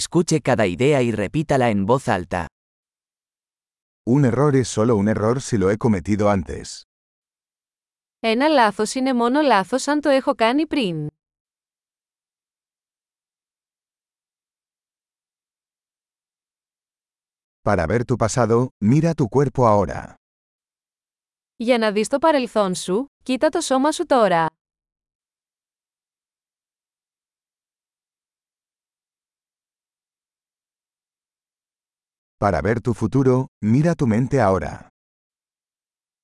Escuche cada idea y repítala en voz alta. Un error es solo un error si lo he cometido antes. Ένα λάθος είναι μόνο λάθος αν το έχω κάνει πριν. Para ver tu pasado, mira tu cuerpo ahora. Για να δεις το παρελθόν σου, κοίτα το σώμα σου τώρα. Para ver tu futuro, mira tu mente ahora.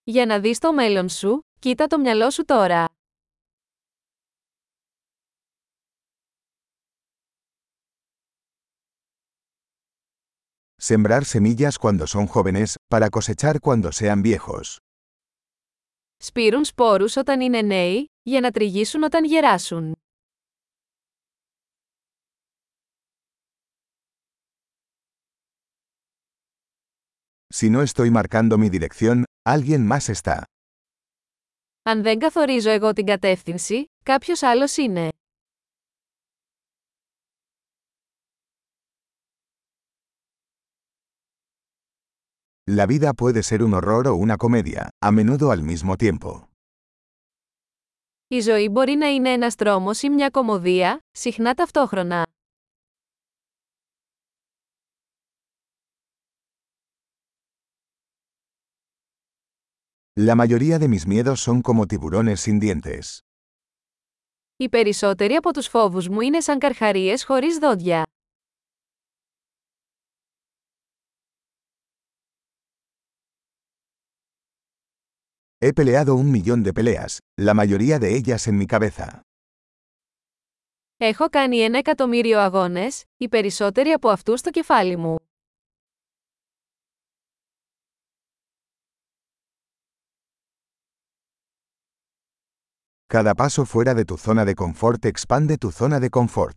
Για να δεις το μέλλον σου, κοίτα το μυαλό σου τώρα. Sembrar semillas cuando son jóvenes, para cosechar cuando sean viejos. Σπείρουν σπόρους όταν είναι νέοι, για να τριγίσουν όταν γεράσουν. Si no estoy marcando mi dirección, alguien más está. Αν δεν καθορίζω εγώ την κατεύθυνση, κάποιος άλλος είναι. La vida puede ser un horror o una comedia, a menudo al mismo tiempo. Η ζωή μπορεί να είναι ένας τρόμος ή μια κομμωδία, συχνά ταυτόχρονα. La mayoría de mis miedos son como tiburones sin dientes. Οι περισσότεροι από τους φόβους μου είναι σαν καρχαρίες χωρίς δόντια. He peleado un millón de peleas, la mayoría de ellas en mi cabeza. Έχω κάνει ένα εκατομμύριο αγώνες, οι περισσότεροι από αυτούς στο κεφάλι μου. Cada paso fuera de tu zona de confort expande tu zona de confort.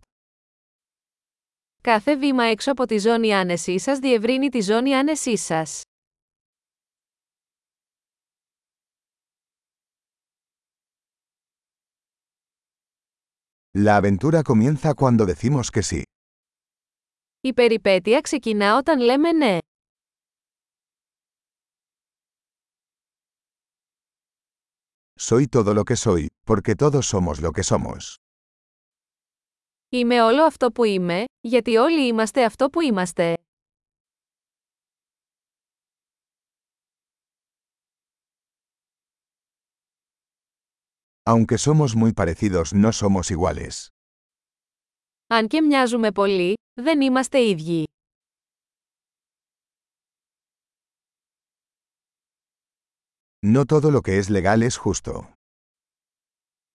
Κάθε βήμα έξω από τη ζώνη άνεσή σας διευρύνει τη ζώνη άνεσή σας. La aventura comienza cuando decimos que sí. Η περιπέτεια ξεκινά όταν λέμε ναι. Soy todo lo que soy, porque todos somos lo que somos. Είμαι όλο αυτό που είμαι, γιατί όλοι είμαστε αυτό που είμαστε. Aunque somos muy parecidos, no somos iguales. Αν και μοιάζουμε πολύ, δεν είμαστε ίδιοι. No todo lo que es legal es justo.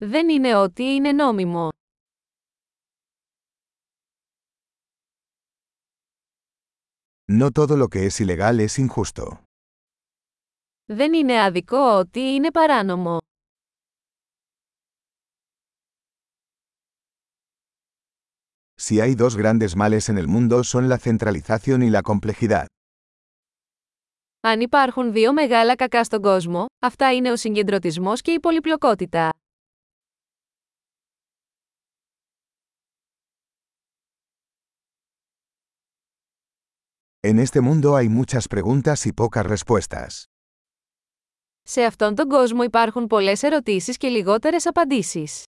Δεν είναι ό,τι είναι νόμιμο. No todo lo que es ilegal es injusto. Δεν είναι άδικο ό,τι είναι παράνομο. Si hay dos grandes males en el mundo son la centralización y la complejidad. Αν υπάρχουν δύο μεγάλα κακά στον κόσμο, αυτά είναι ο συγκεντρωτισμός και η πολυπλοκότητα. En este mundo hay muchas preguntas y pocas respuestas. Σε αυτόν τον κόσμο υπάρχουν πολλές ερωτήσεις και λιγότερες απαντήσεις.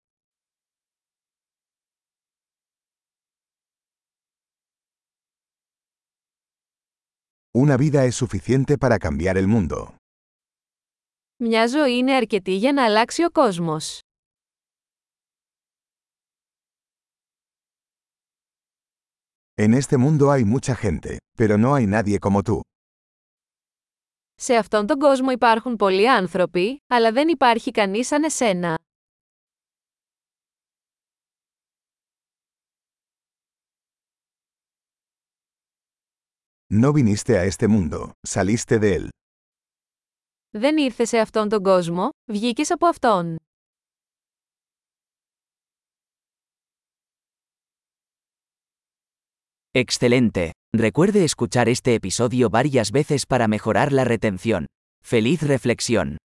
Una vida es suficiente para cambiar el mundo. Μια ζωή είναι αρκετή για να αλλάξει ο κόσμος. En este mundo hay mucha gente, pero no hay nadie como tú. Σε αυτόν τον κόσμο υπάρχουν πολλοί άνθρωποι, αλλά δεν υπάρχει κανείς σαν εσένα. No viniste a este mundo, saliste de él. Δεν ήρθε σε αυτόν τον κόσμο, βγήκες από αυτόν. Excelente. Recuerde escuchar este episodio varias veces para mejorar la retención. ¡Feliz reflexión!